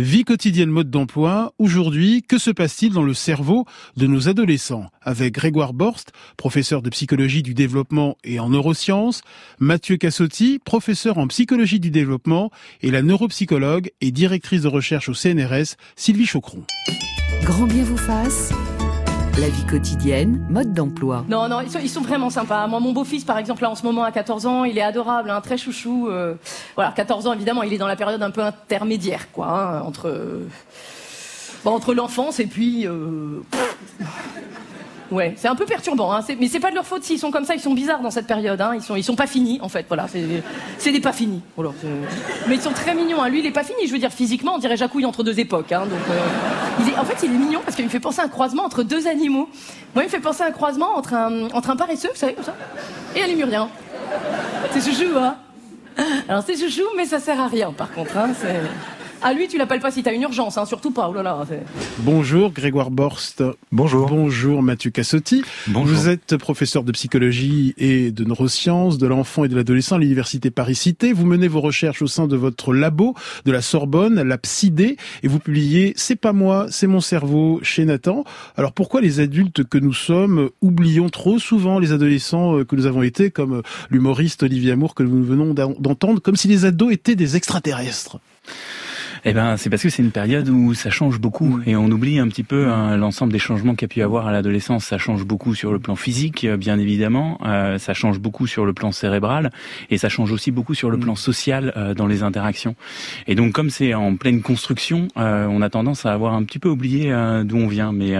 Vie quotidienne mode d'emploi. Aujourd'hui, que se passe-t-il dans le cerveau de nos adolescents? Avec Grégoire Borst, professeur de psychologie du développement et en neurosciences, Mathieu Cassotti, professeur en psychologie du développement et la neuropsychologue et directrice de recherche au CNRS, Sylvie Chocron. Grand bien vous fasse la vie quotidienne, mode d'emploi. Non, non, ils sont, vraiment sympas. Moi, mon beau-fils, par exemple, là, en ce moment, à 14 ans, il est adorable, hein, très chouchou. Euh, voilà, 14 ans, évidemment, il est dans la période un peu intermédiaire, quoi, hein, entre, entre l'enfance et puis... Euh, Ouais, c'est un peu perturbant, hein. mais c'est pas de leur faute s'ils sont comme ça, ils sont bizarres dans cette période, hein. ils, sont, sont pas finis en fait, voilà, c'est des pas finis. mais ils sont très mignons, hein. lui il est pas fini, je veux dire physiquement on dirait Jacouille entre deux époques. Hein. donc, euh, en fait il est mignon parce qu'il me fait penser à un croisement entre deux animaux. Moi il me fait penser à un croisement entre un, paresseux, vous savez, comme ça, et un lémurien. C'est chouchou, hein Alors c'est chouchou, mais ça sert à rien par contre, hein. À lui, tu l'appelles pas si t'as une urgence, hein, surtout pas. Oh là là, Bonjour Grégoire Borst. Bonjour. Bonjour Mathieu Cassotti. Bonjour. Vous êtes professeur de psychologie et de neurosciences de l'enfant et de l'adolescent à l'université Paris-Cité. Vous menez vos recherches au sein de votre labo de la Sorbonne, la PSID, et vous publiez C'est pas moi, c'est mon cerveau chez Nathan. Alors pourquoi les adultes que nous sommes oublions trop souvent les adolescents euh, que nous avons été, comme euh, l'humoriste Olivier Amour que nous venons d'entendre, comme si les ados étaient des extraterrestres? Eh ben, c'est parce que c'est une période où ça change beaucoup et on oublie un petit peu hein, l'ensemble des changements qu'il y a pu avoir à l'adolescence. Ça change beaucoup sur le plan physique, euh, bien évidemment. Euh, ça change beaucoup sur le plan cérébral et ça change aussi beaucoup sur le mm. plan social euh, dans les interactions. Et donc, comme c'est en pleine construction, on a tendance à avoir un petit peu oublié d'où on vient. Mais,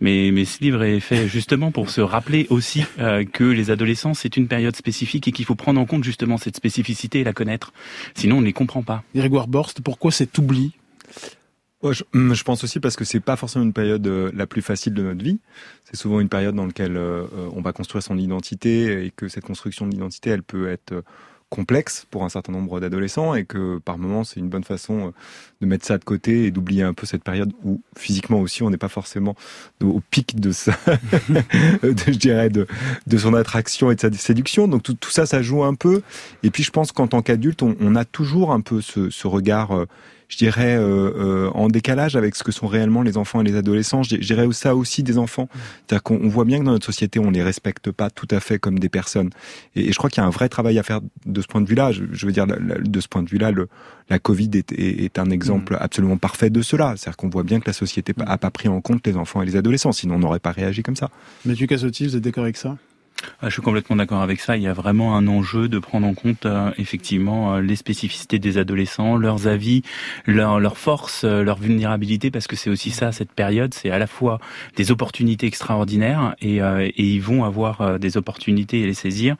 mais, mais ce livre est fait justement pour se rappeler aussi que les adolescents c'est une période spécifique et qu'il faut prendre en compte justement cette spécificité et la connaître. Sinon, on ne les comprend pas. Grégoire Borst, pourquoi oubli hum, je, pense aussi parce que c'est pas forcément une période euh, la plus facile de notre vie. C'est souvent une période dans laquelle euh, euh, on va construire son identité et que cette construction de l'identité, elle peut être complexe pour un certain nombre d'adolescents et que par moments c'est une bonne façon de mettre ça de côté et d'oublier un peu cette période où physiquement aussi on n'est pas forcément au pic de ça, de, je dirais de, de son attraction et de sa séduction. Donc tout, tout ça, ça joue un peu. Et puis je pense qu'en tant qu'adulte, on, on, a toujours un peu ce, ce regard je dirais, euh, euh, en décalage avec ce que sont réellement les enfants et les adolescents. Je dirais ça aussi des enfants. C'est-à-dire qu'on voit bien que dans notre société, on les respecte pas tout à fait comme des personnes. Et, et je crois qu'il y a un vrai travail à faire de ce point de vue-là. Je, je, veux dire, de ce point de vue-là, le, la Covid est, est, est un exemple mm. absolument parfait de cela. C'est-à-dire qu'on voit bien que la société a pas pris en compte les enfants et les adolescents, sinon on n'aurait pas réagi comme ça. Mathieu Cassotti, vous êtes d'accord avec ça? Je suis complètement d'accord avec ça. Il y a vraiment un enjeu de prendre en compte euh, effectivement euh, les spécificités des adolescents, leurs avis, leurs leur forces, euh, leur vulnérabilité, parce que c'est aussi ça cette période. C'est à la fois des opportunités extraordinaires et, et ils vont avoir des opportunités et les saisir,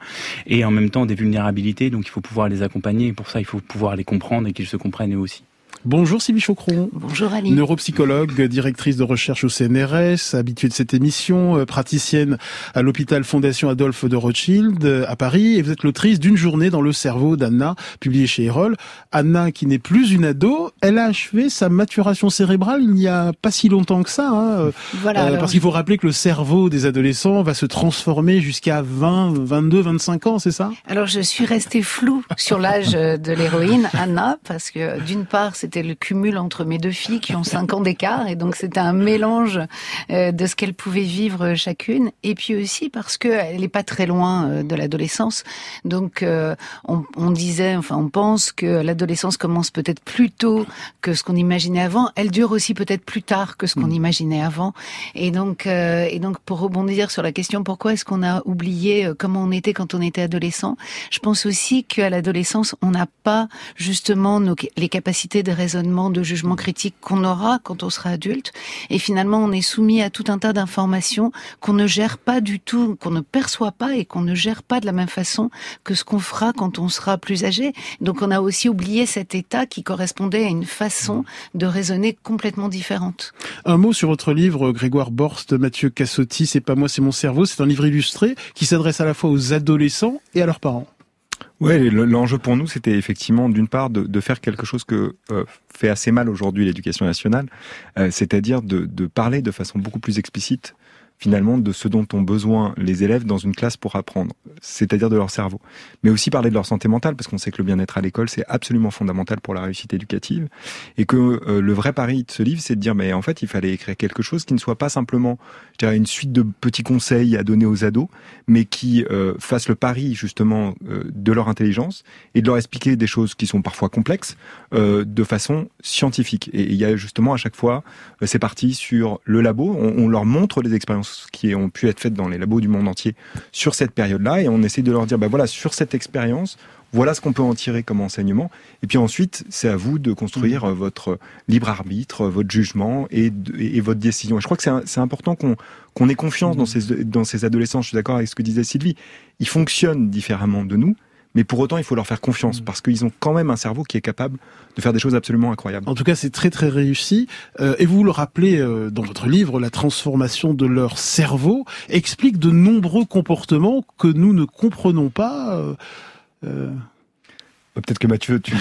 et en même temps des vulnérabilités. Donc il faut pouvoir les accompagner. Et pour ça, il faut pouvoir les comprendre et qu'ils se comprennent eux aussi. Bonjour Sylvie Chocron. Bonjour Ali. Neuropsychologue, directrice de recherche au CNRS, habituée de cette émission, euh, praticienne à l'hôpital Fondation Adolphe de Rothschild euh, à Paris et vous êtes l'autrice d'une journée dans le cerveau d'Anna, publiée chez Erol. Anna qui n'est plus une ado, elle a achevé sa maturation cérébrale il n'y a pas si longtemps que ça. Hein. Euh, voilà, parce qu'il faut rappeler que le cerveau des adolescents va se transformer jusqu'à 20, 22, 25 ans, c'est ça? Alors je suis restée floue sur l'âge de l'héroïne, Anna, parce que d'une part c'est c'était le cumul entre mes deux filles qui ont cinq ans d'écart et donc c'était un mélange euh, de ce qu'elles pouvaient vivre chacune et puis aussi parce que elle est pas très loin euh, de l'adolescence. Donc euh, on, on, disait enfin on pense que l'adolescence commence peut-être plus tôt que ce qu'on imaginait avant. Elle dure aussi peut-être plus tard que ce qu'on mm. imaginait avant. Et donc et donc pour rebondir sur la question pourquoi est-ce qu'on a oublié comment on était quand on était adolescent? Je pense aussi qu'à l'adolescence on n'a pas justement nos, les capacités de de jugement critique qu'on aura quand on sera adulte. Et finalement, on est soumis à tout un tas d'informations qu'on ne gère pas du tout, qu'on ne perçoit pas et qu'on ne gère pas de la même façon que ce qu'on fera quand on sera plus âgé. Donc on a aussi oublié cet état qui correspondait à une façon de raisonner complètement différente. Un mot sur votre livre, Grégoire Borst, Mathieu Cassotti, C'est pas moi, c'est mon cerveau. C'est un livre illustré qui s'adresse à la fois aux adolescents et à leurs parents. Ouais, l'enjeu pour nous, c'était effectivement d'une part de, faire quelque chose que euh, fait assez mal aujourd'hui l'éducation nationale, euh, c'est-à-dire de, parler de façon beaucoup plus explicite finalement de ce dont ont besoin les élèves dans une classe pour apprendre, c'est-à-dire de leur cerveau. Mais aussi parler de leur santé mentale, parce qu'on sait que le bien-être à l'école, c'est absolument fondamental pour la réussite éducative. Et que euh, le vrai pari de ce livre, c'est de dire, mais en fait, il fallait écrire quelque chose qui ne soit pas simplement, je dirais, une suite de petits conseils à donner aux ados, mais qui euh, fasse le pari justement euh, de leur intelligence et de leur expliquer des choses qui sont parfois complexes de façon scientifique. Et il y a justement à chaque fois, c'est parti sur le labo, on, on leur montre les expériences qui ont pu être faites dans les labos du monde entier sur cette période-là, et on essaie de leur dire, bah voilà, sur cette expérience, voilà ce qu'on peut en tirer comme enseignement. Et puis ensuite, c'est à vous de construire mmh. votre libre arbitre, votre jugement et, et, votre décision. Et je crois que c'est important qu'on ait confiance dans, mmh. ces, dans ces adolescents. Je suis d'accord avec ce que disait Sylvie. Ils fonctionnent différemment de nous mais pour autant, il faut leur faire confiance mm. parce qu'ils ont quand même un cerveau qui est capable de faire des choses absolument incroyables. En tout cas, c'est très très réussi. Euh, et vous le rappelez euh, dans votre livre, la transformation de leur cerveau explique de nombreux comportements que nous ne comprenons pas. Euh, euh Peut-être que Mathieu, tu.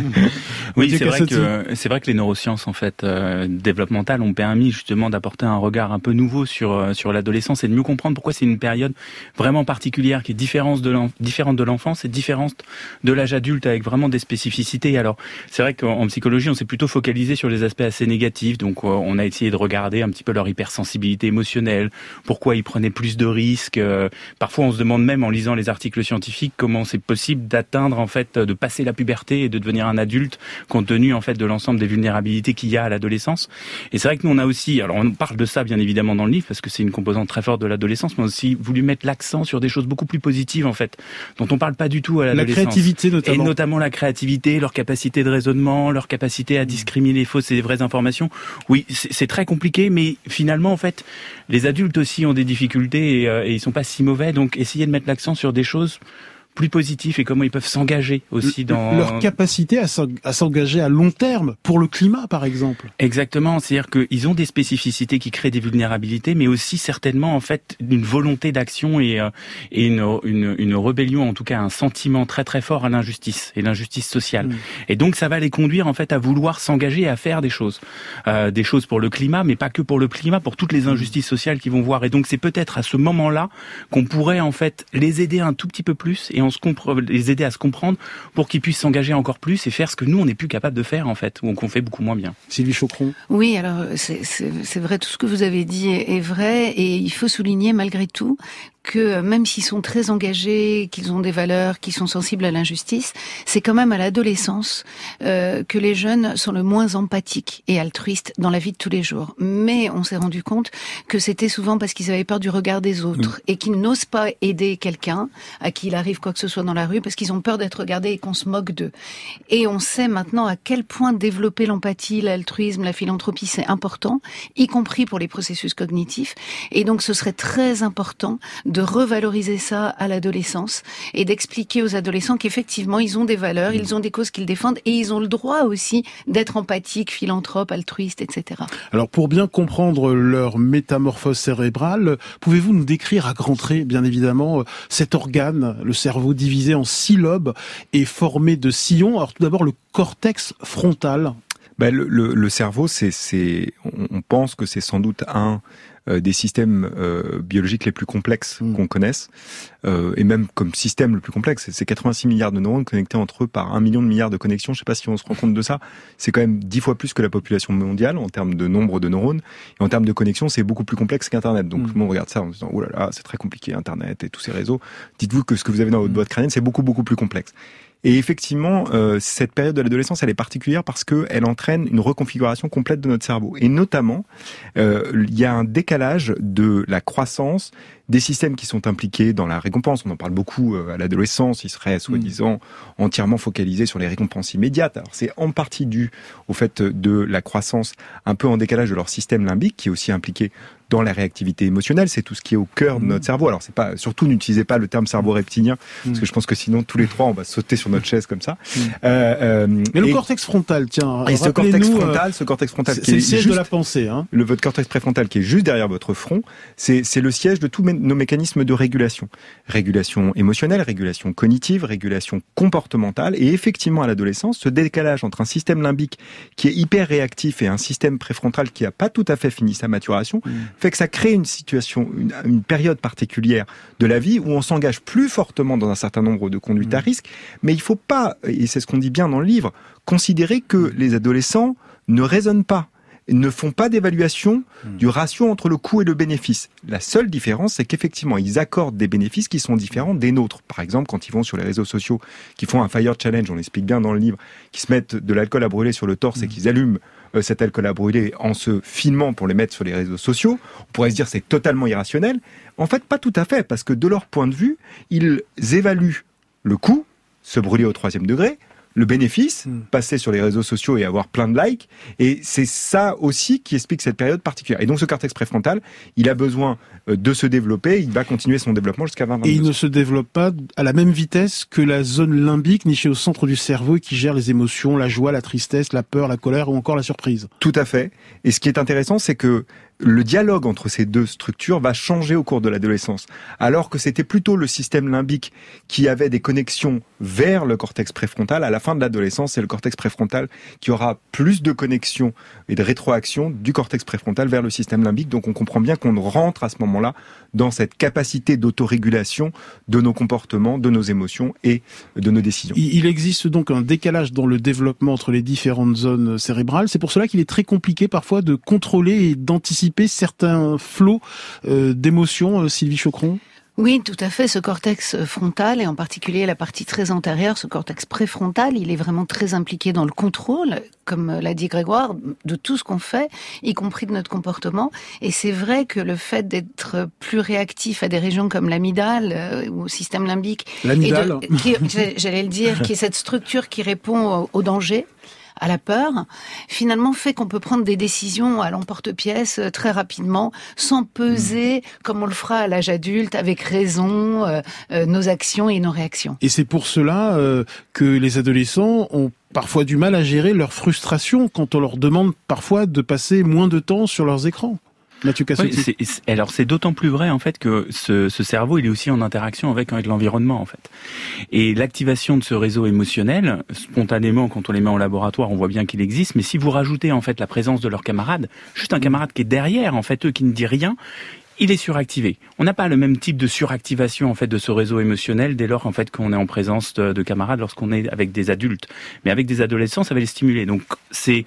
oui, c'est vrai que c'est vrai que les neurosciences en fait euh, développementales ont permis justement d'apporter un regard un peu nouveau sur euh, sur l'adolescence et de mieux comprendre pourquoi c'est une période vraiment particulière qui est différente de différente de l'enfance et différente de l'âge adulte avec vraiment des spécificités. Alors c'est vrai qu'en psychologie on s'est plutôt focalisé sur les aspects assez négatifs, donc euh, on a essayé de regarder un petit peu leur hypersensibilité émotionnelle, pourquoi ils prenaient plus de risques. Euh, parfois on se demande même en lisant les articles scientifiques comment c'est possible d'atteindre en fait de passer la puberté et de devenir un adulte compte tenu en fait de l'ensemble des vulnérabilités qu'il y a à l'adolescence. Et c'est vrai que nous on a aussi, alors on parle de ça bien évidemment dans le livre parce que c'est une composante très forte de l'adolescence, mais on a aussi voulu mettre l'accent sur des choses beaucoup plus positives en fait, dont on parle pas du tout à l'adolescence. La créativité notamment. Et notamment la créativité, leur capacité de raisonnement, leur capacité à discriminer les fausses et les vraies informations. Oui, c'est très compliqué, mais finalement en fait, les adultes aussi ont des difficultés et, euh, et ils sont pas si mauvais, donc essayer de mettre l'accent sur des choses plus positif et comment ils peuvent s'engager aussi dans leur capacité à s'engager à long terme pour le climat par exemple. Exactement, c'est-à-dire qu'ils ont des spécificités qui créent des vulnérabilités, mais aussi certainement en fait une volonté d'action et, euh, et une, une, une, rébellion, en tout cas un sentiment très très fort à l'injustice et l'injustice sociale. Mm. Et donc ça va les conduire en fait à vouloir s'engager à faire des choses, euh, des choses pour le climat, mais pas que pour le climat, pour toutes les injustices sociales qu'ils vont voir. Et donc c'est peut-être à ce moment-là qu'on pourrait en fait les aider un tout petit peu plus et on se les aider à se comprendre pour qu'ils puissent s'engager encore plus et faire ce que nous on n'est plus capable de faire en fait ou qu'on fait beaucoup moins bien. Sylvie Chocron. Oui, alors c'est vrai tout ce que vous avez dit est vrai et il faut souligner malgré tout que même s'ils sont très engagés, qu'ils ont des valeurs, qu'ils sont sensibles à l'injustice, c'est quand même à l'adolescence euh, que les jeunes sont le moins empathiques et altruistes dans la vie de tous les jours. Mais on s'est rendu compte que c'était souvent parce qu'ils avaient peur du regard des autres et qu'ils n'osent pas aider quelqu'un à qui il arrive quoi que ce soit dans la rue parce qu'ils ont peur d'être regardés et qu'on se moque d'eux. Et on sait maintenant à quel point développer l'empathie, l'altruisme, la philanthropie, c'est important, y compris pour les processus cognitifs. Et donc ce serait très important de revaloriser ça à l'adolescence et d'expliquer aux adolescents qu'effectivement ils ont des valeurs, ils ont des causes qu'ils défendent et ils ont le droit aussi d'être empathiques, philanthropes, altruistes, etc. Alors pour bien comprendre leur métamorphose cérébrale, pouvez-vous nous décrire à grands traits, bien évidemment, cet organe, le cerveau divisé en six lobes et formé de sillons? Alors tout d'abord le cortex frontal. Ben, le, le, cerveau, c'est, on pense que c'est sans doute un euh, des systèmes euh, biologiques les plus complexes mm. qu'on connaisse, euh, et même comme système le plus complexe. C'est 86 milliards de neurones connectés entre eux par un million de milliards de connexions. Je ne sais pas si on se rend compte de ça. C'est quand même dix fois plus que la population mondiale en termes de nombre de neurones. Et en termes de connexions, c'est beaucoup plus complexe qu'Internet. Donc, mm. on regarde ça en se disant, oh là là, c'est très compliqué, Internet et tous ces réseaux. Dites-vous que ce que vous avez dans votre mm. boîte crânienne, c'est beaucoup, beaucoup plus complexe. Et effectivement, euh, cette période de l'adolescence, elle est particulière parce qu'elle entraîne une reconfiguration complète de notre cerveau. Et notamment, euh, il y a un décalage de la croissance des systèmes qui sont impliqués dans la récompense. On en parle beaucoup euh, à l'adolescence. Ils seraient soi-disant entièrement focalisés sur les récompenses immédiates. Alors c'est en partie dû au fait de la croissance un peu en décalage de leur système limbique, qui est aussi impliqué dans la réactivité émotionnelle, c'est tout ce qui est au cœur de notre mmh. cerveau. Alors c'est pas, surtout n'utilisez pas le terme cerveau reptilien, parce que mmh. je pense que sinon tous les trois on va sauter sur notre chaise comme ça. Mmh. Euh, euh, Mais le cortex frontal, tiens. Et ce cortex euh, frontal, ce cortex frontal qui est, le siège de la pensée. Hein. Le votre cortex préfrontal qui est juste derrière votre front, c'est c'est le siège de tout nos mécanismes de régulation. Régulation émotionnelle, régulation cognitive, régulation comportementale. Et effectivement, à l'adolescence, ce décalage entre un système limbique qui est hyper réactif et un système préfrontal qui n'a pas tout à fait fini sa maturation, mmh. Fait que ça crée une situation, une, période particulière de la vie où on s'engage plus fortement dans un certain nombre de conduites à mmh. risque. Mais il faut pas, et c'est ce qu'on dit bien dans le livre, considérer que mmh. les adolescents ne raisonnent pas ne font pas d'évaluation hmm. du ratio entre le coût et le bénéfice. La seule différence, c'est qu'effectivement, ils accordent des bénéfices qui sont différents des nôtres. Par exemple, quand ils vont sur les réseaux sociaux, qui font un fire challenge, on l'explique bien dans le livre, qui se mettent de l'alcool à brûler sur le torse et qu'ils allument cet alcool à brûler en se filmant pour les mettre sur les réseaux sociaux, on pourrait se dire c'est totalement irrationnel. En fait, pas tout à fait, parce que de leur point de vue, ils évaluent le coût, se brûler au troisième degré, le bénéfice, hmm. passer sur les réseaux sociaux et avoir plein de likes. Et c'est ça aussi qui explique cette période particulière. Et donc ce cortex préfrontal, il a besoin euh, de se développer, il va continuer son développement jusqu'à 20 Et il ne se développe pas à la même vitesse que la zone limbique nichée au centre du cerveau et qui gère les émotions, la joie, la tristesse, la peur, la colère ou encore la surprise. Tout à fait. Et ce qui est intéressant, c'est que le dialogue entre ces deux structures va changer au cours de l'adolescence. Alors que c'était plutôt le système limbique qui avait des connexions vers le cortex préfrontal, à la fin de l'adolescence, c'est le cortex préfrontal qui aura plus de connexions et de rétroaction du cortex préfrontal vers le système limbique. Donc on comprend bien qu'on rentre à ce moment-là dans cette capacité d'autorégulation de nos comportements, de nos émotions et de nos décisions. Il existe donc un décalage dans le développement entre les différentes zones cérébrales. C'est pour cela qu'il est très compliqué parfois de contrôler et d'anticiper certains flots euh, d'émotions, euh, Sylvie Chocron oui, tout à fait. Ce cortex frontal, et en particulier la partie très antérieure, ce cortex préfrontal, il est vraiment très impliqué dans le contrôle, comme l'a dit Grégoire, de tout ce qu'on fait, y compris de notre comportement. Et c'est vrai que le fait d'être plus réactif à des régions comme l'amidale euh, ou au système limbique, l'amidale, j'allais le dire, qui est cette structure qui répond au danger, à la peur, finalement fait qu'on peut prendre des décisions à l'emporte-pièce euh, très rapidement, sans peser mm. comme on le fera à l'âge adulte, avec raison, euh, euh, nos actions et nos réactions. Et c'est pour cela que les adolescents ont parfois du mal à gérer leur frustration quand on leur demande parfois de passer moins de temps sur leurs écrans. Alors c'est d'autant plus vrai en fait que ce, ce, cerveau il est aussi en interaction avec, avec l'environnement en fait. Et l'activation de ce réseau émotionnel, spontanément quand on les met en laboratoire, on voit bien qu'il existe. Mais si vous rajoutez en fait la présence de leur camarade, juste un camarade qui est derrière en fait eux qui ne dit rien, il est suractivé. On n'a pas le même type de suractivation en fait de ce réseau émotionnel dès lors en fait qu'on est en présence de, de camarades lorsqu'on est avec des adultes. Mais avec des adolescents, ça va les stimuler. Donc c'est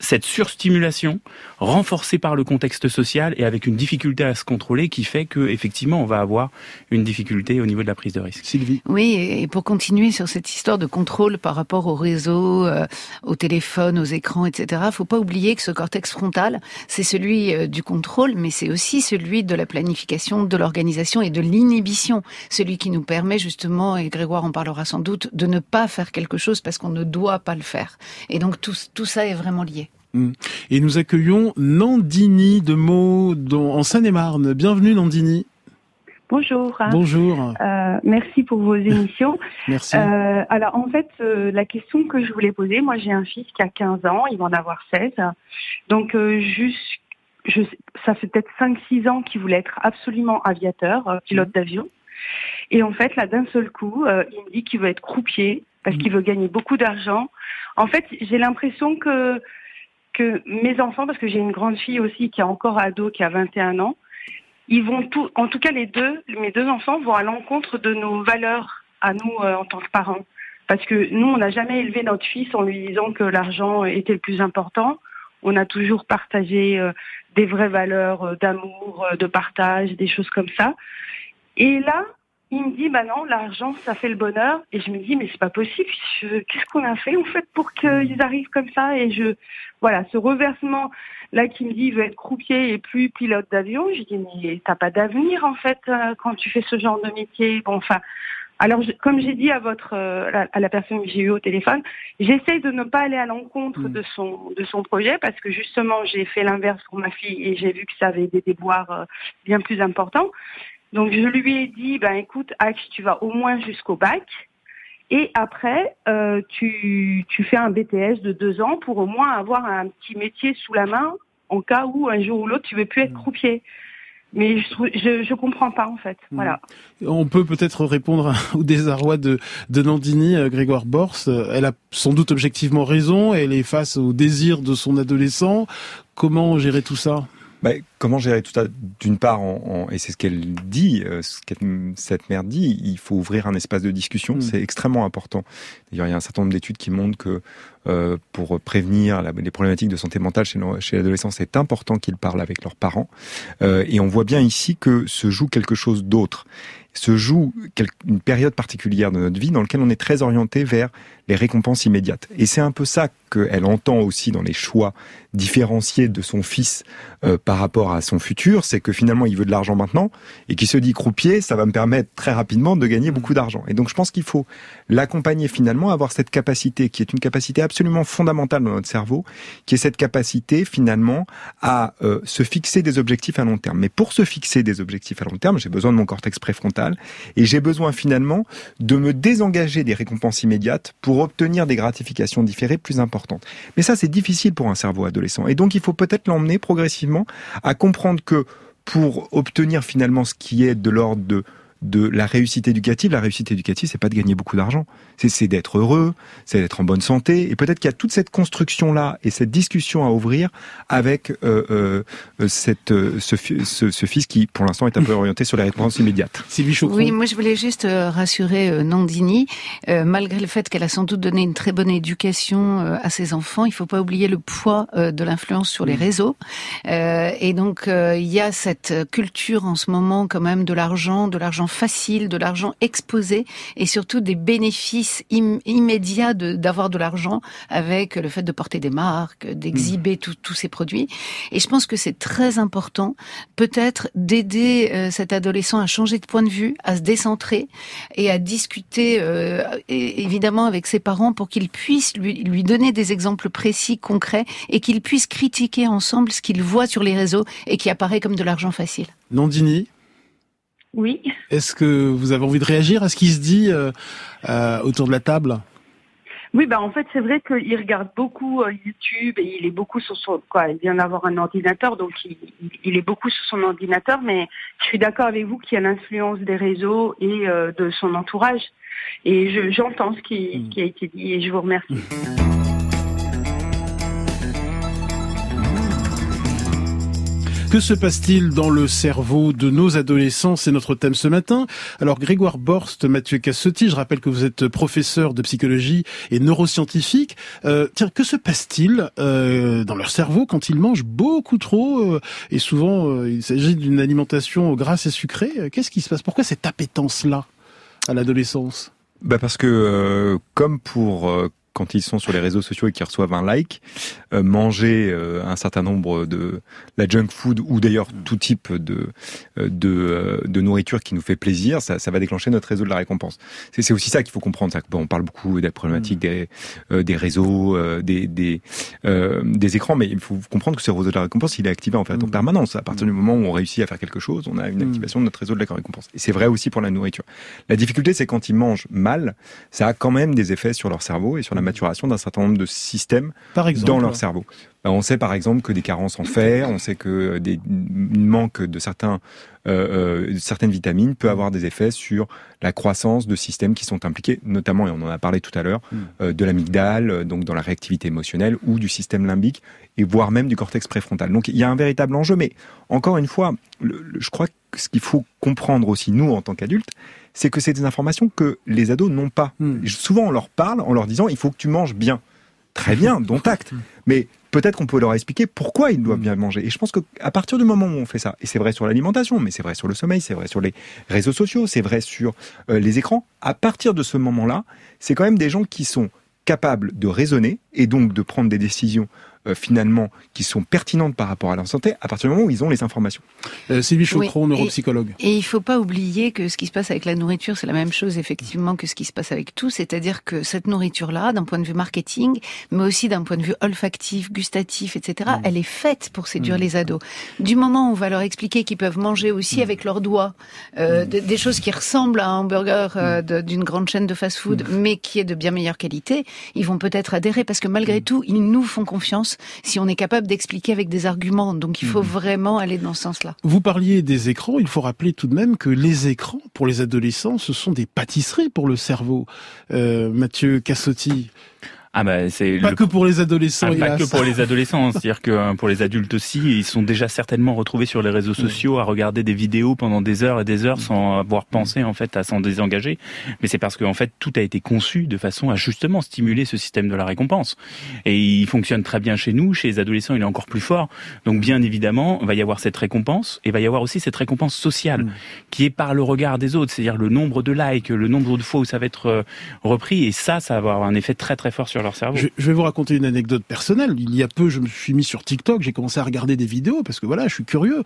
cette surstimulation renforcée par le contexte social et avec une difficulté à se contrôler qui fait que effectivement on va avoir une difficulté au niveau de la prise de risque. Sylvie. Oui, et pour continuer sur cette histoire de contrôle par rapport au réseau, euh, au téléphone, aux écrans, etc. Faut pas oublier que ce cortex frontal, c'est celui euh, du contrôle, mais c'est aussi celui de la planification, de l'organisation et de l'inhibition, celui qui nous permet justement, et Grégoire en parlera sans doute, de ne pas faire quelque chose parce qu'on ne doit pas le faire. Et donc tout, tout ça est vraiment lié. Mm. Et nous accueillons Nandini de Meaux en Seine-et-Marne. Bienvenue Nandini. Bonjour. Bonjour. Euh, merci pour vos émissions. merci. Euh, alors en fait, euh, la question que je voulais poser, moi j'ai un fils qui a 15 ans, il va en avoir 16. Donc juste, je, ça fait peut-être 5-6 ans qu'il voulait être absolument aviateur, pilote mm. d'avion. Et en fait, là d'un seul coup, il me dit qu'il veut être croupier parce mm. qu'il veut gagner beaucoup d'argent. En fait, j'ai l'impression que mes enfants, parce que j'ai une grande fille aussi qui est encore ado, qui a 21 ans, ils vont tout, en tout cas les deux, mes deux enfants vont à l'encontre de nos valeurs à nous euh, en tant que parents. Parce que nous, on n'a jamais élevé notre fils en lui disant que l'argent était le plus important. On a toujours partagé euh, des vraies valeurs euh, d'amour, de partage, des choses comme ça. Et là, il me dit bah non l'argent ça fait le bonheur. Et je me dis mais c'est pas possible. Qu'est-ce qu'on a fait en fait pour qu'ils arrivent comme ça? Et je voilà ce reversement là qui me dit il veut être croupier et plus pilote d'avion. Je dis mais t'as pas d'avenir en fait euh, quand tu fais ce genre de métier. Bon enfin alors, comme j'ai dit à votre euh, à la personne que j'ai eue au téléphone, j'essaie de ne pas aller à l'encontre mm. de son de son projet parce que justement j'ai fait l'inverse pour ma fille et j'ai vu que ça avait des déboires euh, bien plus importants. Donc je lui ai dit, ben écoute, Axe, tu vas au moins jusqu'au bac. Et après, euh, tu, tu fais un BTS de deux ans pour au moins avoir un petit métier sous la main en cas où un jour ou l'autre tu veux plus être mmh. croupier. mais je, trouve, je, je comprends pas en fait. Mm. Voilà. On peut peut-être répondre au désarroi de, de Nandini, euh, Grégoire Bors. Elle a sans doute objectivement raison. Elle est face au désir de son adolescent. Comment gérer tout ça? Bah, comment gérer tout ça? D'une part, en, en- et c'est ce qu'elle dit, euh, ce que cette mère dit, il faut ouvrir un espace de discussion. Mm. C'est extrêmement important. D'ailleurs, il y a un certain nombre d'études qui montrent que euh, pour prévenir la- les problématiques de santé mentale chez, chez l'adolescent, c'est important qu'ils parlent avec leurs parents. Euh, et on voit bien ici que se joue quelque chose d'autre. Se joue quel- une période particulière de notre vie dans laquelle on est très orienté vers les récompenses immédiates. Et c'est un peu ça qu'elle entend aussi dans les choix différenciés de son fils euh, par rapport à son futur, c'est que finalement il veut de l'argent maintenant et qu'il se dit croupier, ça va me permettre très rapidement de gagner beaucoup d'argent. Et donc je pense qu'il faut l'accompagner finalement, avoir cette capacité qui est une capacité absolument fondamentale dans notre cerveau, qui est cette capacité finalement à euh, se fixer des objectifs à long terme. Mais pour se fixer des objectifs à long terme, j'ai besoin de mon cortex préfrontal et j'ai besoin finalement de me désengager des récompenses immédiates pour obtenir des gratifications différées plus importantes. Mais ça, c'est difficile pour un cerveau adolescent. Et donc, il faut peut-être l'emmener progressivement à comprendre que pour obtenir finalement ce qui est de l'ordre de de la réussite éducative. La réussite éducative, c'est pas de gagner beaucoup d'argent. C'est, d'être heureux, c'est d'être en bonne santé. Et peut-être qu'il y a toute cette construction-là et cette discussion à ouvrir avec euh, euh, cette, euh, ce, fi- ce, ce fils qui, pour l'instant, est un peu orienté sur les récompenses immédiates. Sylvie Chocron Oui, moi je voulais juste rassurer Nandini, Euh, malgré le fait qu'elle a sans doute donné une très bonne éducation euh, à ses enfants, il faut pas oublier le poids euh, de l'influence sur les réseaux. Euh, et donc euh, il y a cette culture en ce moment quand même de l'argent, de l'argent facile, de l'argent exposé, et surtout des bénéfices im- immédiats d'avoir de, l'argent avec le fait de porter des marques, d'exhiber tous- tous ces produits. Et je pense que c'est très important peut-être d'aider euh, cet adolescent à changer de point de vue, à se décentrer et à discuter euh, évidemment avec ses parents pour qu'ils puissent lui, lui donner des exemples précis, concrets et qu'ils puissent critiquer ensemble ce qu'ils voient sur les réseaux et qui apparaît comme de l'argent facile. Nandini, Oui. est-ce que vous avez envie de réagir à ce qui se dit euh, euh, autour de la table? Oui, bah en fait c'est vrai qu'il regarde beaucoup euh, YouTube et il est beaucoup sur son quoi. Il vient d'avoir un ordinateur, donc il, il- est beaucoup sur son ordinateur. Mais je suis d'accord avec vous qu'il y a l'influence des réseaux et de son entourage. Et je- j'entends ce qui, Mm. qui a été dit et je vous remercie. Que se passe-t-il dans le cerveau de nos adolescents? C'est notre thème ce matin. Alors Grégoire Borst, Mathieu Cassotti, je rappelle que vous êtes professeur de psychologie et neuroscientifique. Euh, tiens, que se passe-t-il euh, dans leur cerveau quand ils mangent beaucoup trop euh, Et souvent, euh, il s'agit d'une alimentation grasse et sucrée. Qu'est-ce qui se passe? Pourquoi cette appétence-là à l'adolescence? Bah parce que euh, comme pour euh, quand ils sont sur les réseaux sociaux et qu'ils reçoivent un like, euh, manger euh, un certain nombre de la junk food ou d'ailleurs tout type de euh, de, euh, de nourriture qui nous fait plaisir, ça, ça va déclencher notre réseau de la récompense. C'est c'est aussi ça qu'il faut comprendre. Ça. Bon, on parle beaucoup des problématiques des euh, des réseaux, euh, des des euh, des écrans, mais il faut comprendre que ce réseau de la récompense, il est activé en fait en Mm. permanence. À partir du moment où on réussit à faire quelque chose, on a une Mm. activation de notre réseau de la récompense. Et c'est vrai aussi pour la nourriture. La difficulté, c'est quand ils mangent mal, ça a quand même des effets sur leur cerveau et sur la maturation d'un certain nombre de systèmes Par exemple dans leur cerveau. Ben, on sait par exemple que des carences en fer, on sait que des une manque de certains euh, euh, certaines vitamines peut avoir des effets sur la croissance de systèmes qui sont impliqués, notamment et on en a parlé tout à l'heure, Mm. euh, de l'amygdale, donc dans la réactivité émotionnelle ou du système limbique et voire même du cortex préfrontal. Donc il y a un véritable enjeu, mais encore une fois, le- le- je crois que ce qu'il faut comprendre aussi nous en tant qu'adultes, c'est que c'est des informations que les ados n'ont pas. Mm. Souvent, on leur parle en leur disant il faut que tu manges bien. Très bien, dont acte. Mais peut-être qu'on peut leur expliquer pourquoi ils doivent bien manger. Et je pense qu'à partir du moment où on fait ça, et c'est vrai sur l'alimentation, mais c'est vrai sur le sommeil, c'est vrai sur les réseaux sociaux, c'est vrai sur euh, les écrans, à partir de ce moment-là, c'est quand même des gens qui sont capables de raisonner et donc de prendre des décisions euh, finalement qui sont pertinentes par rapport à leur santé à partir du moment où ils ont les informations. Euh, Sylvie Chocron, Oui, et- neuropsychologue. Et il faut pas oublier que ce qui se passe avec la nourriture, c'est la même chose effectivement que ce qui se passe avec tout, c'est-à-dire que cette nourriture-là, d'un point de vue marketing, mais aussi d'un point de vue olfactif, gustatif, etc., Mm. elle est faite pour séduire Mm. les ados. Du moment où on va leur expliquer qu'ils peuvent manger aussi Mm. avec leurs doigts euh, de- des choses qui ressemblent à un hamburger euh, d'une grande chaîne de fast-food, mais qui est de bien meilleure qualité, ils vont peut-être adhérer parce que malgré tout, ils nous font confiance sens si on est capable d'expliquer avec des arguments. Donc il faut Mhm. vraiment aller dans ce sens-là. Vous parliez des écrans, il faut rappeler tout de même que les écrans, pour les adolescents, ce sont des pâtisseries pour le cerveau. Euh, Mathieu Cassotti, Ah bah c'est pas le que pour les adolescents, Ah, pas que pour les adolescents, c'est-à-dire que euh, pour les adultes aussi, ils sont déjà certainement retrouvés sur les réseaux sociaux à regarder des vidéos pendant des heures et des heures sans avoir pensé en fait à s'en désengager. Mais c'est parce qu'en fait tout a été conçu de façon à justement stimuler ce système de la récompense. Et il fonctionne très bien chez nous, chez les adolescents il est encore plus fort. Donc bien évidemment, il va y avoir cette récompense et il va y avoir aussi cette récompense sociale Mm. qui est par le regard des autres, c'est-à-dire le nombre de likes, le nombre de fois où ça va être euh, repris et ça, ça va avoir un effet très très fort sur Je, je vais vous raconter une anecdote personnelle. Il y a peu, je me suis mis sur TikTok, j'ai commencé à regarder des vidéos parce que voilà, je suis curieux.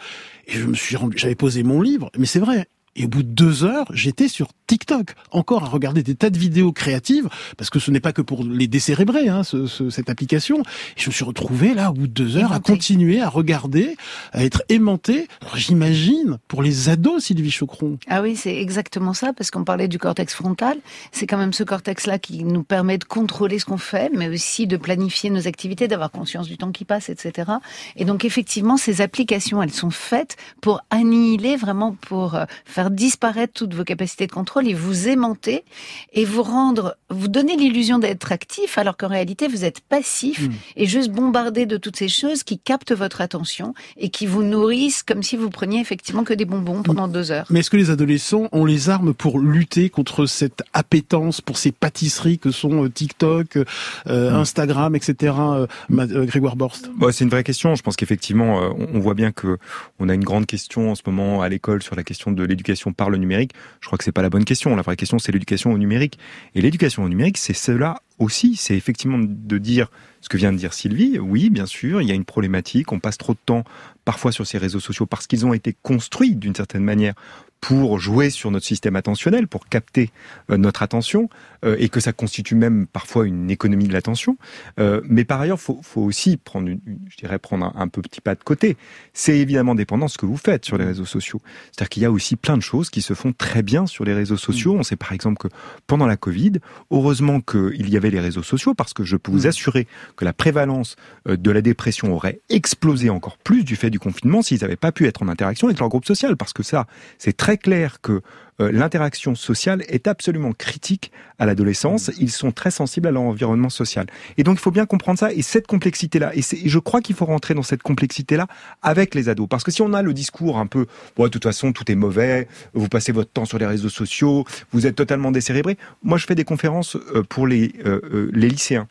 Et je me suis rendu, j'avais posé mon livre, mais c'est vrai. Et au bout de deux heures, j'étais sur TikTok, encore à regarder des tas de vidéos créatives, parce que ce n'est pas que pour les décérébrer, hein, ce, ce- cette application. Et je me suis retrouvé là, au bout de deux heures, à continuer à regarder, à être aimanté. J'imagine, pour les ados, Sylvie Chocron. Ah oui, c'est exactement ça, parce qu'on parlait du cortex frontal. C'est quand même ce cortex-là qui nous permet de contrôler ce qu'on fait, mais aussi de planifier nos activités, d'avoir conscience du temps qui passe, etc. Et donc effectivement, ces applications, elles sont faites pour annihiler, vraiment pour euh, faire disparaître toutes vos capacités de contrôle et vous aimanter et vous rendre, vous donner l'illusion d'être actif, alors qu'en réalité, vous êtes passif Mm. et juste bombardé de toutes ces choses qui captent votre attention et qui vous nourrissent comme si vous preniez effectivement que des bonbons pendant deux heures. Mais est-ce que les adolescents ont les armes pour lutter contre cette appétence pour ces pâtisseries que sont euh, TikTok, euh, Mm. Instagram, etc. euh, euh, Grégoire Borst? Bon, c'est une vraie question. Je pense qu'effectivement, euh, on on voit bien que on a une grande question en ce moment à l'école sur la question de l'éducation par le numérique. Je crois que c'est pas la bonne question. La vraie question, c'est l'éducation au numérique. Et l'éducation au numérique, c'est cela aussi. C'est effectivement de dire ce que vient de dire Sylvie. Oui, bien sûr, il y a une problématique. On passe trop de temps parfois sur ces réseaux sociaux parce qu'ils ont été construits d'une certaine manière pour jouer sur notre système attentionnel, pour capter euh, notre attention, et que ça constitue même parfois une économie de l'attention. Euh, mais par ailleurs, faut, faut aussi prendre, une, une- je dirais, prendre un, un peu petit pas de côté. C'est évidemment dépendant de ce que vous faites sur les réseaux sociaux. C'est-à-dire qu'il y a aussi plein de choses qui se font très bien sur les réseaux sociaux. On sait par exemple que pendant la Covid, heureusement qu'il y avait les réseaux sociaux, parce que je peux vous Mm. assurer que la prévalence euh, de la dépression aurait explosé encore plus du fait du confinement s'ils n'avaient pas pu être en interaction avec leur groupe social. Parce que ça, c'est très clair que euh, l'interaction sociale est absolument critique à l'adolescence. Ils sont très sensibles à leur environnement social. Et donc, il faut bien comprendre ça et cette complexité-là. Et, je crois qu'il faut rentrer dans cette complexité-là avec les ados. Parce que si on a le discours un peu, bon, de toute façon, tout est mauvais, vous passez votre temps sur les réseaux sociaux, vous êtes totalement décérébré. Moi, je fais des conférences euh, pour les, euh, les lycéens.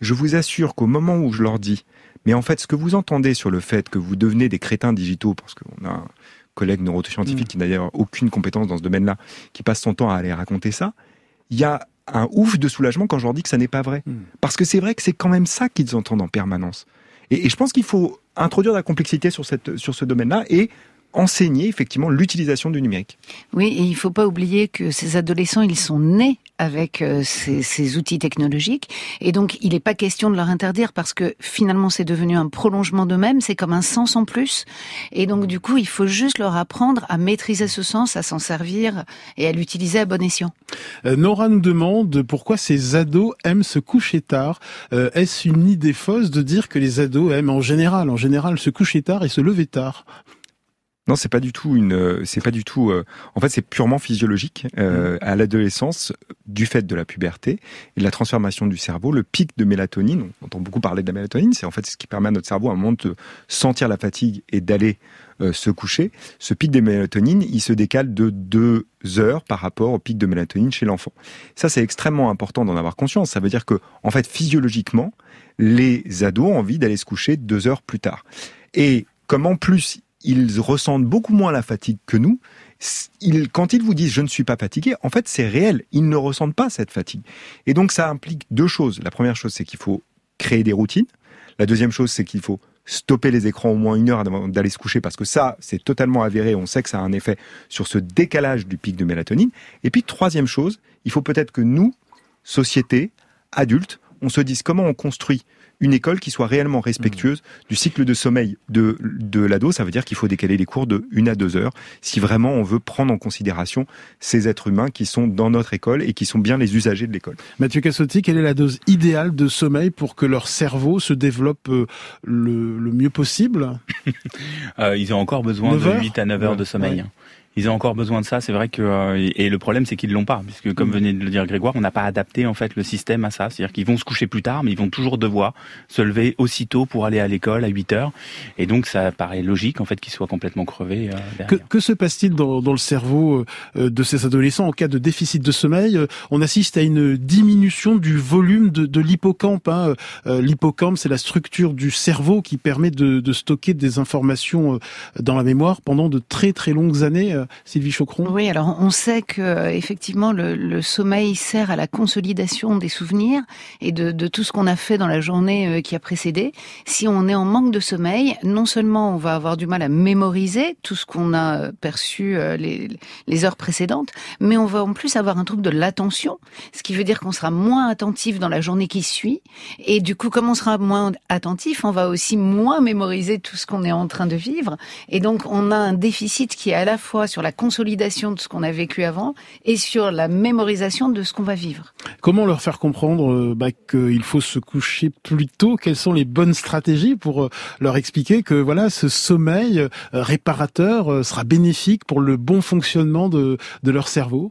Je vous assure qu'au moment où je leur dis, mais en fait, ce que vous entendez sur le fait que vous devenez des crétins digitaux, parce qu'on a collègue neuroscientifique Mm. qui n'a d'ailleurs aucune compétence dans ce domaine-là, qui passe son temps à aller raconter ça, il y a un ouf de soulagement quand je leur dis que ça n'est pas vrai. Mm. Parce que c'est vrai que c'est quand même ça qu'ils entendent en permanence. Et, et je pense qu'il faut introduire de la complexité sur, cette, sur ce domaine-là et enseigner effectivement l'utilisation du numérique. Oui, et il faut pas oublier que ces adolescents, ils sont nés avec euh, ces, ces outils technologiques, et donc il n'est pas question de leur interdire parce que finalement c'est devenu un prolongement d'eux-mêmes, c'est comme un sens en plus, et donc du coup il faut juste leur apprendre à maîtriser ce sens, à s'en servir et à l'utiliser à bon escient. Euh, Nora nous demande pourquoi ces ados aiment se coucher tard. Euh, Est-ce une idée fausse de dire que les ados aiment en général, en général, se coucher tard et se lever tard? Non, c'est pas du tout une. C'est pas du tout. euh, en fait, c'est purement physiologique. Euh, À l'adolescence, du fait de la puberté et de la transformation du cerveau, le pic de mélatonine. On entend beaucoup parler de la mélatonine. C'est en fait ce qui permet à notre cerveau à un moment de sentir la fatigue et d'aller euh, se coucher. Ce pic de mélatonine, il se décale de deux heures par rapport au pic de mélatonine chez l'enfant. Ça, c'est extrêmement important d'en avoir conscience. Ça veut dire que, en fait, physiologiquement, les ados ont envie d'aller se coucher deux heures plus tard. Et comme en plus ils ressentent beaucoup moins la fatigue que nous. Quand ils vous disent je ne suis pas fatigué, en fait c'est réel, ils ne ressentent pas cette fatigue. Et donc ça implique deux choses. La première chose c'est qu'il faut créer des routines. La deuxième chose c'est qu'il faut stopper les écrans au moins une heure avant d'aller se coucher parce que ça c'est totalement avéré, on sait que ça a un effet sur ce décalage du pic de mélatonine. Et puis troisième chose, il faut peut-être que nous, société, adultes, on se dise comment on construit une école qui soit réellement respectueuse du cycle de sommeil de, de l'ado. Ça veut dire qu'il faut décaler les cours de une à deux heures si vraiment on veut prendre en considération ces êtres humains qui sont dans notre école et qui sont bien les usagers de l'école. Mathieu Cassotti, quelle est la dose idéale de sommeil pour que leur cerveau se développe euh, le, le mieux possible? Euh, Ils ont encore besoin de 8 à 9 heures de sommeil. Ils ont encore besoin de ça. C'est vrai que euh, et le problème c'est qu'ils l'ont pas, puisque comme mm. venait de le dire Grégoire, on n'a pas adapté en fait le système à ça. C'est-à-dire qu'ils vont se coucher plus tard, mais ils vont toujours devoir se lever aussitôt pour aller à l'école à 8 heures. Et donc ça paraît logique en fait qu'ils soient complètement crevés. Euh, que, que, se passe-t-il dans, dans, le cerveau euh, de ces adolescents en cas de déficit de sommeil? On assiste à une diminution du volume de, de l'hippocampe. Hein. L'hippocampe, c'est la structure du cerveau qui permet de, de stocker des informations dans la mémoire pendant de très très longues années. Sylvie Chocron? Oui, alors on sait que effectivement le, sommeil sert à la consolidation des souvenirs et de, tout ce qu'on a fait dans la journée euh, qui a précédé. Si on est en manque de sommeil, non seulement on va avoir du mal à mémoriser tout ce qu'on a euh, perçu euh, les, les heures précédentes, mais on va en plus avoir un trouble de l'attention, ce qui veut dire qu'on sera moins attentif dans la journée qui suit. Et du coup, comme on sera moins attentif, on va aussi moins mémoriser tout ce qu'on est en train de vivre. Et donc, on a un déficit qui est à la fois sur la consolidation de ce qu'on a vécu avant et sur la mémorisation de ce qu'on va vivre. Comment leur faire comprendre euh, bah, qu'il faut se coucher plus tôt? Quelles sont les bonnes stratégies pour euh, leur expliquer que voilà, ce sommeil euh, réparateur sera bénéfique pour le bon fonctionnement de leur cerveau?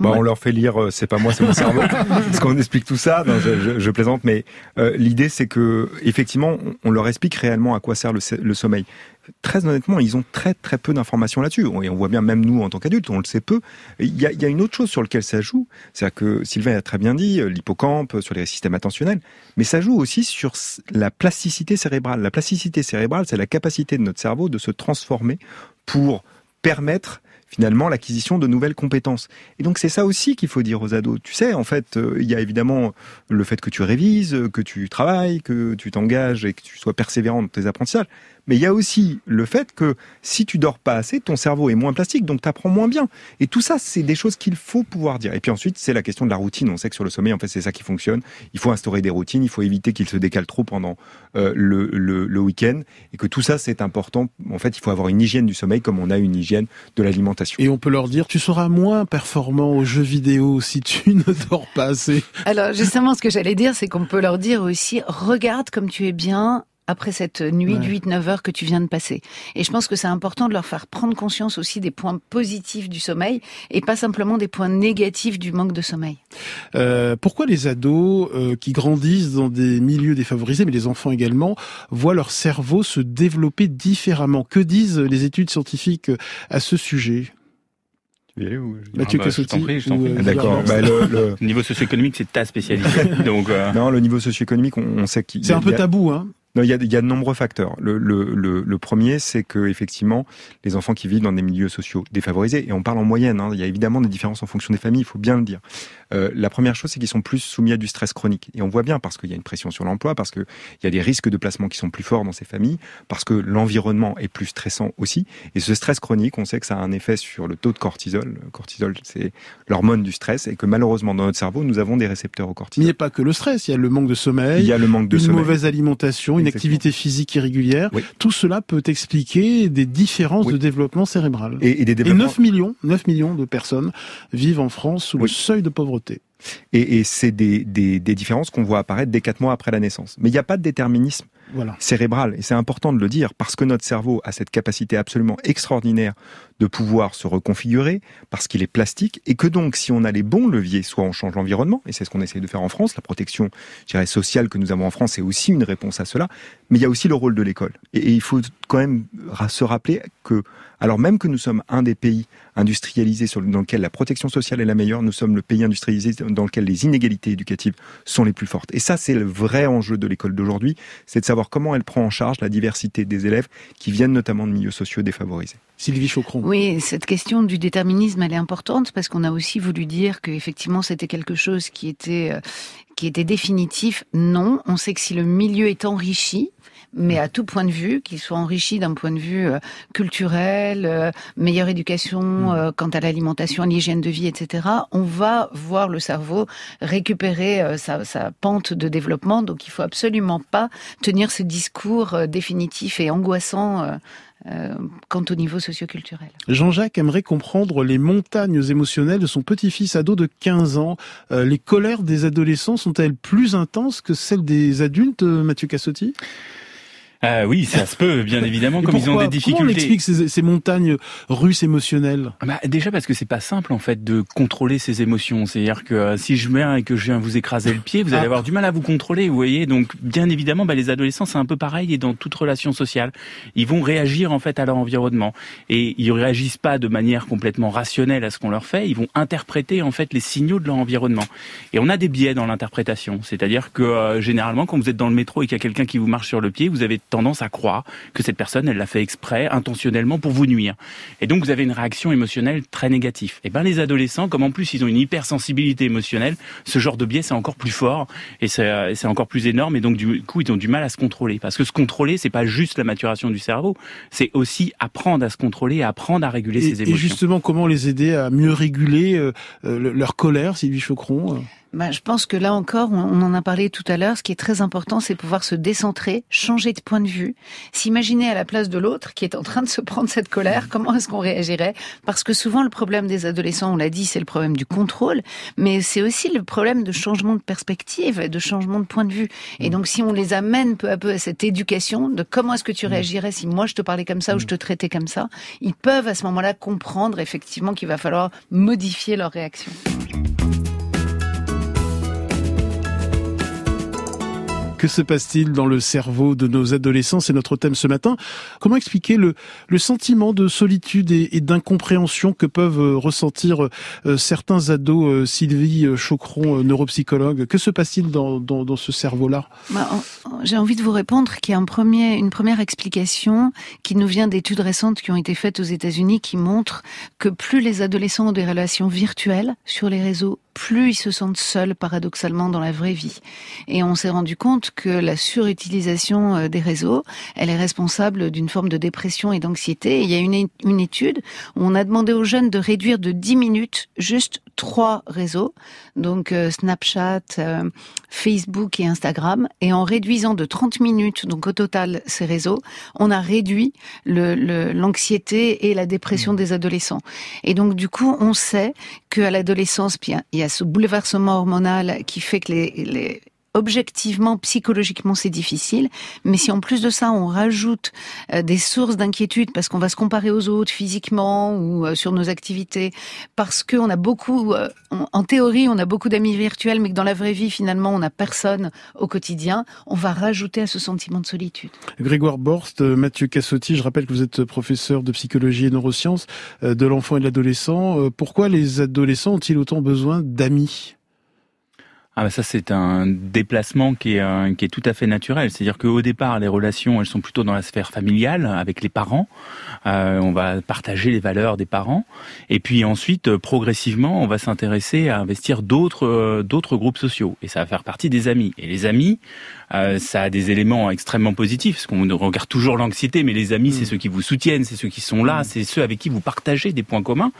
Bah, On leur fait lire C'est pas moi, c'est mon cerveau. Parce qu'on explique tout ça. Non, je, je, je, plaisante, mais l'idée c'est que effectivement, on leur explique réellement à quoi sert le, le sommeil très honnêtement, ils ont très très peu d'informations là-dessus. Et on voit bien, même nous en tant qu'adultes, on le sait peu. Il y a, il y a une autre chose sur laquelle ça joue, c'est-à-dire que Sylvain a très bien dit, euh, l'hippocampe, sur les systèmes attentionnels, mais ça joue aussi sur la plasticité cérébrale. La plasticité cérébrale, c'est la capacité de notre cerveau de se transformer pour permettre finalement l'acquisition de nouvelles compétences. Et donc c'est ça aussi qu'il faut dire aux ados. Tu sais, en fait, euh, il y a évidemment le fait que tu révises, que tu travailles, que tu t'engages et que tu sois persévérant dans tes apprentissages. Mais il y a aussi le fait que si tu dors pas assez, ton cerveau est moins plastique, donc tu apprends moins bien. Et tout ça, c'est des choses qu'il faut pouvoir dire. Et puis ensuite, c'est la question de la routine. On sait que sur le sommeil, en fait, c'est ça qui fonctionne. Il faut instaurer des routines, il faut éviter qu'il se décale trop pendant euh, le, le, le week-end. Et que tout ça, c'est important. En fait, il faut avoir une hygiène du sommeil comme on a une hygiène de l'alimentation. Et on peut leur dire, tu seras moins performant aux jeux vidéo si tu ne dors pas assez. Alors justement, ce que j'allais dire, c'est qu'on peut leur dire aussi, regarde comme tu es bien après cette nuit de 8-9 heures que tu viens de passer. Et je pense que c'est important de leur faire prendre conscience aussi des points positifs du sommeil et pas simplement des points négatifs du manque de sommeil. Euh, pourquoi les ados euh, qui grandissent dans des milieux défavorisés, mais les enfants également, voient leur cerveau se développer différemment? Que disent les études scientifiques à ce sujet? Mathieu ah bah, D'accord. Bah, le, niveau socio-économique, c'est ta spécialité. donc, euh... Non, le niveau socio-économique, on, on, sait qu'il. C'est un peu tabou, hein. Non, il y a, il y a de nombreux facteurs. Le, le, le, le premier, c'est que effectivement, les enfants qui vivent dans des milieux sociaux défavorisés, et on parle en moyenne, hein, il y a évidemment des différences en fonction des familles, il faut bien le dire. Euh, la première chose, c'est qu'ils sont plus soumis à du stress chronique. Et on voit bien parce qu'il y a une pression sur l'emploi, parce qu'il y a des risques de placement qui sont plus forts dans ces familles, parce que l'environnement est plus stressant aussi. Et ce stress chronique, on sait que ça a un effet sur le taux de cortisol. Le cortisol, c'est l'hormone du stress, et que malheureusement, dans notre cerveau, nous avons des récepteurs au cortisol. il n'y a pas que le stress, il y a le manque de sommeil, il y a le manque de une sommeil. mauvaise alimentation, une activité physique irrégulière. Oui. Tout cela peut expliquer des différences Oui. de développement cérébral. Et, et des Et développements. 9 millions, 9 millions de personnes vivent en France sous le seuil de pauvreté. Et, et c'est des, des, des différences qu'on voit apparaître dès quatre mois après la naissance. Mais il n'y a pas de déterminisme Voilà. cérébral. Et c'est important de le dire parce que notre cerveau a cette capacité absolument extraordinaire de pouvoir se reconfigurer parce qu'il est plastique et que donc si on a les bons leviers, soit on change l'environnement, et c'est ce qu'on essaye de faire en France, la protection sociale que nous avons en France est aussi une réponse à cela, mais il y a aussi le rôle de l'école. Et, il faut quand même se rappeler que, alors même que nous sommes un des pays industrialisés dans lequel la protection sociale est la meilleure, nous sommes le pays industrialisé dans lequel les inégalités éducatives sont les plus fortes. Et ça, c'est le vrai enjeu de l'école d'aujourd'hui, c'est de savoir comment elle prend en charge la diversité des élèves qui viennent notamment de milieux sociaux défavorisés. Sylvie Chocron. Oui, cette question du déterminisme, elle est importante parce qu'on a aussi voulu dire qu'effectivement c'était quelque chose qui était euh, qui était définitif. Non, on sait que si le milieu est enrichi, mais à tout point de vue, qu'il soit enrichi d'un point de vue euh, culturel, euh, meilleure éducation mm. euh, quant à l'alimentation, l'hygiène de vie, etc., on va voir le cerveau récupérer sa, sa, pente de développement. Donc il faut absolument pas tenir ce discours définitif et angoissant. Quant au niveau socioculturel. Jean-Jacques aimerait comprendre les montagnes émotionnelles de son petit-fils ado de 15 ans. les colères des adolescents sont-elles plus intenses que celles des adultes, Mathieu Cassotti? Ah oui, ça se peut, bien évidemment, comme ils ont des difficultés. Comment on explique ces, ces, montagnes russes émotionnelles? Bah, Déjà parce que c'est pas simple en fait de contrôler ses émotions. C'est-à-dire que euh, si je viens et que je viens vous écraser le pied, vous allez ah. avoir du mal à vous contrôler, vous voyez. Donc bien évidemment, bah, les adolescents c'est un peu pareil et dans toute relation sociale, ils vont réagir en fait à leur environnement et ils réagissent pas de manière complètement rationnelle à ce qu'on leur fait. Ils vont interpréter en fait les signaux de leur environnement. Et on a des biais dans l'interprétation. C'est-à-dire que euh, généralement, quand vous êtes dans le métro et qu'il y a quelqu'un qui vous marche sur le pied, vous avez tendance à croire que cette personne, elle l'a fait exprès, intentionnellement pour vous nuire. Et donc vous avez une réaction émotionnelle très négative. Et ben les adolescents, comme en plus ils ont une hypersensibilité émotionnelle, ce genre de biais c'est encore plus fort et c'est encore plus énorme. Et donc du coup ils ont du mal à se contrôler parce que se contrôler c'est pas juste la maturation du cerveau, c'est aussi apprendre à se contrôler, apprendre à réguler ses émotions. Et justement comment les aider à mieux réguler euh, euh, leur colère, Sylvie Chocron euh? Bah, je pense que là encore, on en a parlé tout à l'heure, ce qui est très important, c'est pouvoir se décentrer, changer de point de vue, s'imaginer à la place de l'autre qui est en train de se prendre cette colère, comment est-ce qu'on réagirait? Parce que souvent, le problème des adolescents, on l'a dit, c'est le problème du contrôle, mais c'est aussi le problème de changement de perspective et de changement de point de vue. Et donc, si on les amène peu à peu à cette éducation de comment est-ce que tu réagirais si moi je te parlais comme ça ou je te traitais comme ça, ils peuvent à ce moment-là comprendre effectivement qu'il va falloir modifier leur réaction. Que se passe-t-il dans le cerveau de nos adolescents C'est notre thème ce matin. Comment expliquer le, le sentiment de solitude et, d'incompréhension que peuvent euh, ressentir euh, certains ados euh, Sylvie Chocron, neuropsychologue? Que se passe-t-il dans, dans, dans, ce cerveau-là? Bah, J'ai envie de vous répondre qu'il y a un premier, une première explication qui nous vient d'études récentes qui ont été faites aux États-Unis qui montrent que plus les adolescents ont des relations virtuelles sur les réseaux plus ils se sentent seuls paradoxalement dans la vraie vie. Et on s'est rendu compte que la surutilisation euh, des réseaux, elle est responsable d'une forme de dépression et d'anxiété. Il y a une, une étude où on a demandé aux jeunes de réduire de 10 minutes juste trois réseaux, donc euh, Snapchat, euh, Facebook et Instagram, et en réduisant de 30 minutes, donc au total ces réseaux, on a réduit l'anxiété le, et la dépression mmh. des adolescents. Et donc du coup, on sait qu'à l'adolescence, il y a ce bouleversement hormonal qui fait que les, les objectivement, psychologiquement, c'est difficile. Mais si en plus de ça, on rajoute euh, des sources d'inquiétude parce qu'on va se comparer aux autres physiquement ou euh, sur nos activités, parce qu'on a beaucoup, euh, en théorie, on a beaucoup d'amis virtuels, mais que dans la vraie vie, finalement, on n'a personne au quotidien, on va rajouter à ce sentiment de solitude. Grégoire Borst, Mathieu Cassotti, je rappelle que vous êtes professeur de psychologie et neurosciences de l'enfant et de l'adolescent. Pourquoi les adolescents ont-ils autant besoin d'amis? Ah bah ça c'est un déplacement qui est, euh, qui est tout à fait naturel. C'est-à-dire qu'au départ les relations elles sont plutôt dans la sphère familiale avec les parents. Euh, on va partager les valeurs des parents et puis ensuite euh, progressivement on va s'intéresser à investir d'autres euh, d'autres groupes sociaux et ça va faire partie des amis. Et les amis euh, ça a des éléments extrêmement positifs parce qu'on regarde toujours l'anxiété mais les amis c'est mm. ceux qui vous soutiennent, c'est ceux qui sont là, mm. c'est ceux avec qui vous partagez des points communs.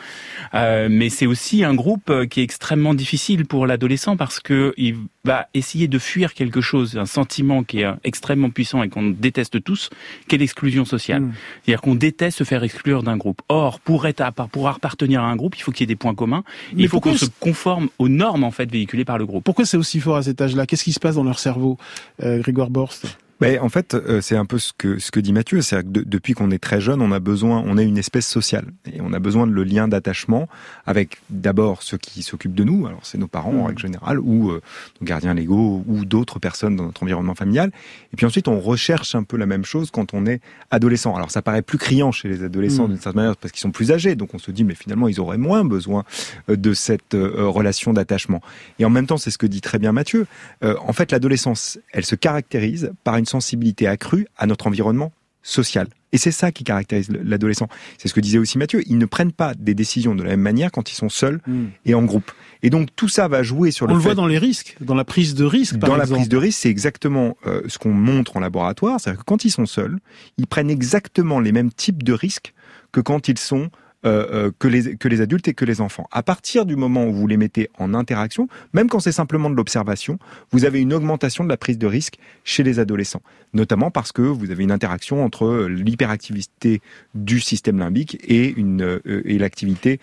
mais c'est aussi un groupe qui est extrêmement difficile pour l'adolescent parce que il va essayer de fuir quelque chose, un sentiment qui est extrêmement puissant et qu'on déteste tous, qu'est l'exclusion sociale. Hmm. C'est-à-dire qu'on déteste se faire exclure d'un groupe. Or, pour être à, pour appartenir à un groupe, il faut qu'il y ait des points communs. il faut qu'on se conforme aux normes en fait véhiculées par le groupe. Pourquoi c'est aussi fort à cet âge-là? Qu'est-ce qui se passe dans leur cerveau, euh, Grégoire Borst? Ben, en fait, euh, c'est un peu ce que ce que dit Mathieu, c'est que depuis qu'on est très jeune, on a besoin, on est une espèce sociale et on a besoin de le lien d'attachement avec d'abord ceux qui s'occupent de nous, alors c'est nos parents en mmh. règle générale ou euh, nos gardiens légaux ou d'autres personnes dans notre environnement familial. Et puis ensuite, on recherche un peu la même chose quand on est adolescent. Alors ça paraît plus criant chez les adolescents mmh. d'une certaine manière parce qu'ils sont plus âgés, donc on se dit mais finalement ils auraient moins besoin euh, de cette relation d'attachement. Et en même temps, c'est ce que dit très bien Mathieu. en fait, l'adolescence, elle se caractérise par une sensibilité accrue à notre environnement sociale. Et c'est ça qui caractérise l'adolescent. C'est ce que disait aussi Mathieu. Ils ne prennent pas des décisions de la même manière quand ils sont seuls hmm. et en groupe. Et donc tout ça va jouer sur le. On le voit dans les risques, dans la prise de risque. Par dans la prise de risque, c'est exactement euh, ce qu'on montre en laboratoire. C'est-à-dire que quand ils sont seuls, ils prennent exactement les mêmes types de risques que quand ils sont euh, euh, que, les, que les adultes et que les enfants. À partir du moment où vous les mettez en interaction, même quand c'est simplement de l'observation, vous avez une augmentation de la prise de risque chez les adolescents, notamment parce que vous avez une interaction entre l'hyperactivité du système limbique et, une, euh, et l'activité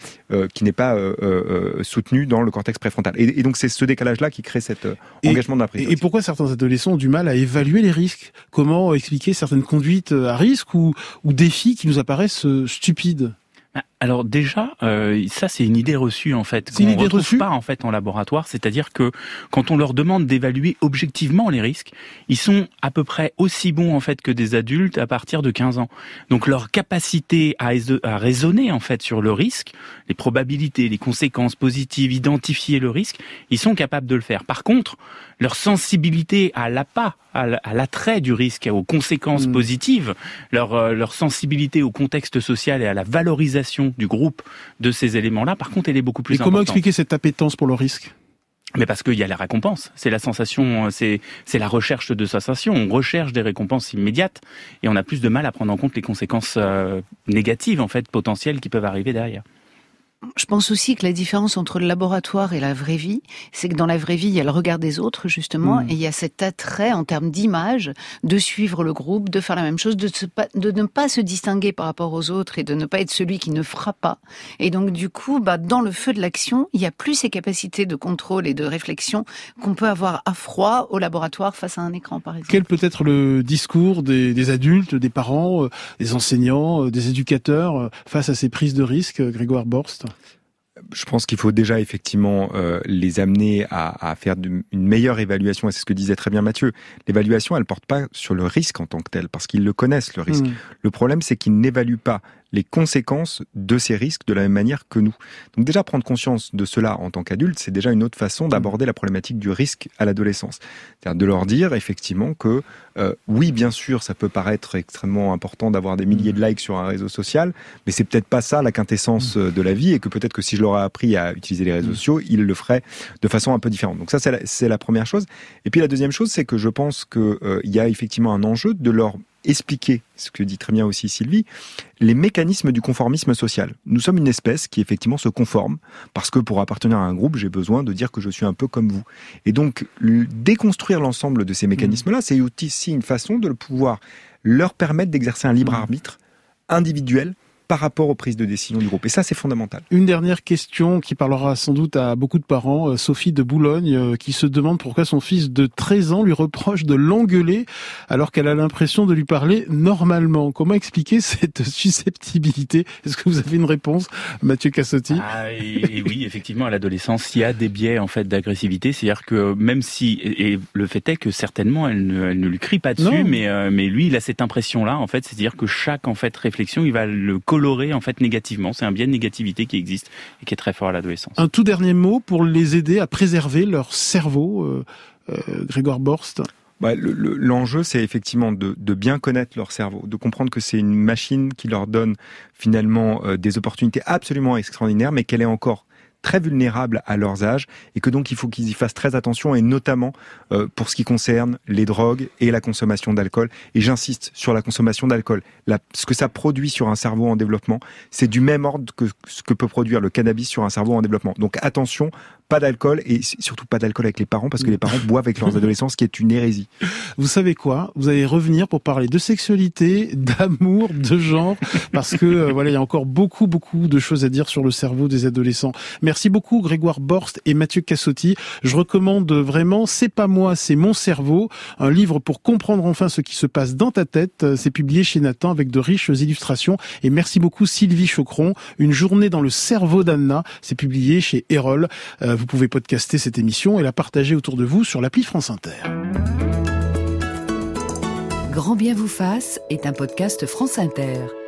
qui n'est pas soutenue dans le cortex préfrontal. Et, donc c'est ce décalage-là qui crée cet engagement de la prise. Et, et pourquoi certains adolescents ont du mal à évaluer les risques? Comment expliquer certaines conduites à risque ou, ou défis qui nous apparaissent stupides? Alors déjà, euh, ça c'est une idée reçue en fait. C'est une idée reçue pas en fait en laboratoire, c'est-à-dire que quand on leur demande d'évaluer objectivement les risques, ils sont à peu près aussi bons en fait que des adultes à partir de 15 ans. Donc leur capacité à, à raisonner en fait sur le risque, les probabilités, les conséquences positives, identifier le risque, ils sont capables de le faire. Par contre, leur sensibilité à l'appât, à l'attrait du risque, aux conséquences hmm. positives, leur, euh, leur sensibilité au contexte social et à la valorisation du groupe de ces éléments-là, par contre, elle est beaucoup plus Et comment expliquer cette appétence pour le risque? Mais parce qu'il y a la récompense, c'est la sensation, c'est c'est la recherche de sensation. On recherche des récompenses immédiates et on a plus de mal à prendre en compte les conséquences euh, négatives en fait potentielles qui peuvent arriver derrière je pense aussi que la différence entre le laboratoire et la vraie vie, c'est que dans la vraie vie, il y a le regard des autres, justement, hmm. et il y a cet attrait en termes d'image de suivre le groupe, de faire la même chose, de, de, ne pas se distinguer par rapport aux autres et de ne pas être celui qui ne fera pas. Et donc, du coup, bah, dans le feu de l'action, il y a plus ces capacités de contrôle et de réflexion qu'on peut avoir à froid au laboratoire face à un écran, par exemple. Quel peut être le discours des, des adultes, des parents, euh, des enseignants, euh, des éducateurs euh, face à ces prises de risque, Grégoire Borst? Je pense qu'il faut déjà effectivement euh, les amener à, à faire une meilleure évaluation. Et c'est ce que disait très bien Mathieu. L'évaluation, elle porte pas sur le risque en tant que tel, parce qu'ils le connaissent le risque. Mmh. Le problème, c'est qu'ils n'évaluent pas les conséquences de ces risques de la même manière que nous. Donc déjà prendre conscience de cela en tant qu'adulte, c'est déjà une autre façon d'aborder la problématique du risque à l'adolescence. C'est-à-dire de leur dire effectivement que euh, oui, bien sûr, ça peut paraître extrêmement important d'avoir des milliers de likes sur un réseau social, mais c'est peut-être pas ça la quintessence euh, de la vie et que peut-être que si je leur ai appris à utiliser les réseaux sociaux, ils le feraient de façon un peu différente. Donc ça, c'est la, la, première chose. Et puis la deuxième chose, c'est que je pense qu'il euh, y a effectivement un enjeu de leur expliquer, ce que dit très bien aussi Sylvie, les mécanismes du conformisme social. Nous sommes une espèce qui effectivement se conforme, parce que pour appartenir à un groupe, j'ai besoin de dire que je suis un peu comme vous. Et donc, déconstruire l'ensemble de ces mécanismes-là, c'est aussi une façon de pouvoir leur permettre d'exercer un libre arbitre individuel par rapport aux prises de décision du groupe. Et ça, c'est fondamental. Une dernière question qui parlera sans doute à beaucoup de parents. Euh, Sophie de Boulogne, euh, qui se demande pourquoi son fils de 13 ans lui reproche de l'engueuler alors qu'elle a l'impression de lui parler normalement. Comment expliquer cette susceptibilité? Est-ce que vous avez une réponse, Mathieu Cassotti? Ah, et, Oui, effectivement, à l'adolescence, il y a des biais en fait d'agressivité. C'est-à-dire que même si, et le fait est que certainement, elle ne, elle ne lui crie pas dessus, mais, euh, mais lui, il a cette impression-là, en fait. C'est-à-dire que chaque en fait réflexion, il va le coloré en fait négativement. C'est un biais de négativité qui existe et qui est très fort à l'adolescence. Un tout dernier mot pour les aider à préserver leur cerveau, euh, euh, Grégoire Borst. Bah, L'enjeu, c'est effectivement de, bien connaître leur cerveau, de comprendre que c'est une machine qui leur donne finalement euh, des opportunités absolument extraordinaires, mais qu'elle est encore très vulnérables à leurs âges et que donc il faut qu'ils y fassent très attention et notamment euh, pour ce qui concerne les drogues et la consommation d'alcool. Et j'insiste sur la consommation d'alcool. Ce que ça produit sur un cerveau en développement, c'est du même ordre que ce que peut produire le cannabis sur un cerveau en développement. Donc attention, pas d'alcool et surtout pas d'alcool avec les parents parce que les parents boivent avec leurs adolescents, ce qui est une hérésie. Vous savez quoi? Vous allez revenir pour parler de sexualité, d'amour, de genre, parce que euh, voilà, il y a encore beaucoup, beaucoup de choses à dire sur le cerveau des adolescents. Merci beaucoup Grégoire Borst et Mathieu Cassotti. Je recommande vraiment C'est pas moi, c'est mon cerveau, un livre pour comprendre enfin ce qui se passe dans ta tête. C'est publié chez Nathan avec de riches illustrations. Et merci beaucoup Sylvie Chocron. Une journée dans le cerveau d'Anna. C'est publié chez Erol. Euh, vous pouvez podcaster cette émission et la partager autour de vous sur l'appli France Inter. Grand bien vous fasse est un podcast France Inter.